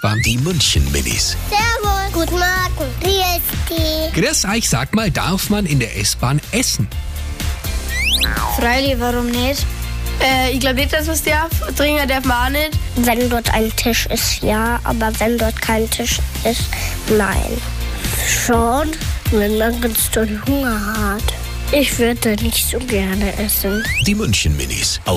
S-Bahn. Die München Minis. Servus. Guten Morgen. Grüß dich. Grüß euch, sag mal, darf man in der S-Bahn essen? Freilich, warum nicht? Äh, ich glaube nicht, dass man es darf. Trinken darf man auch nicht. Wenn dort ein Tisch ist, ja. Aber wenn dort kein Tisch ist, nein. Schon, wenn man ganz doll Hunger hat. Ich würde nicht so gerne essen. Die München Minis.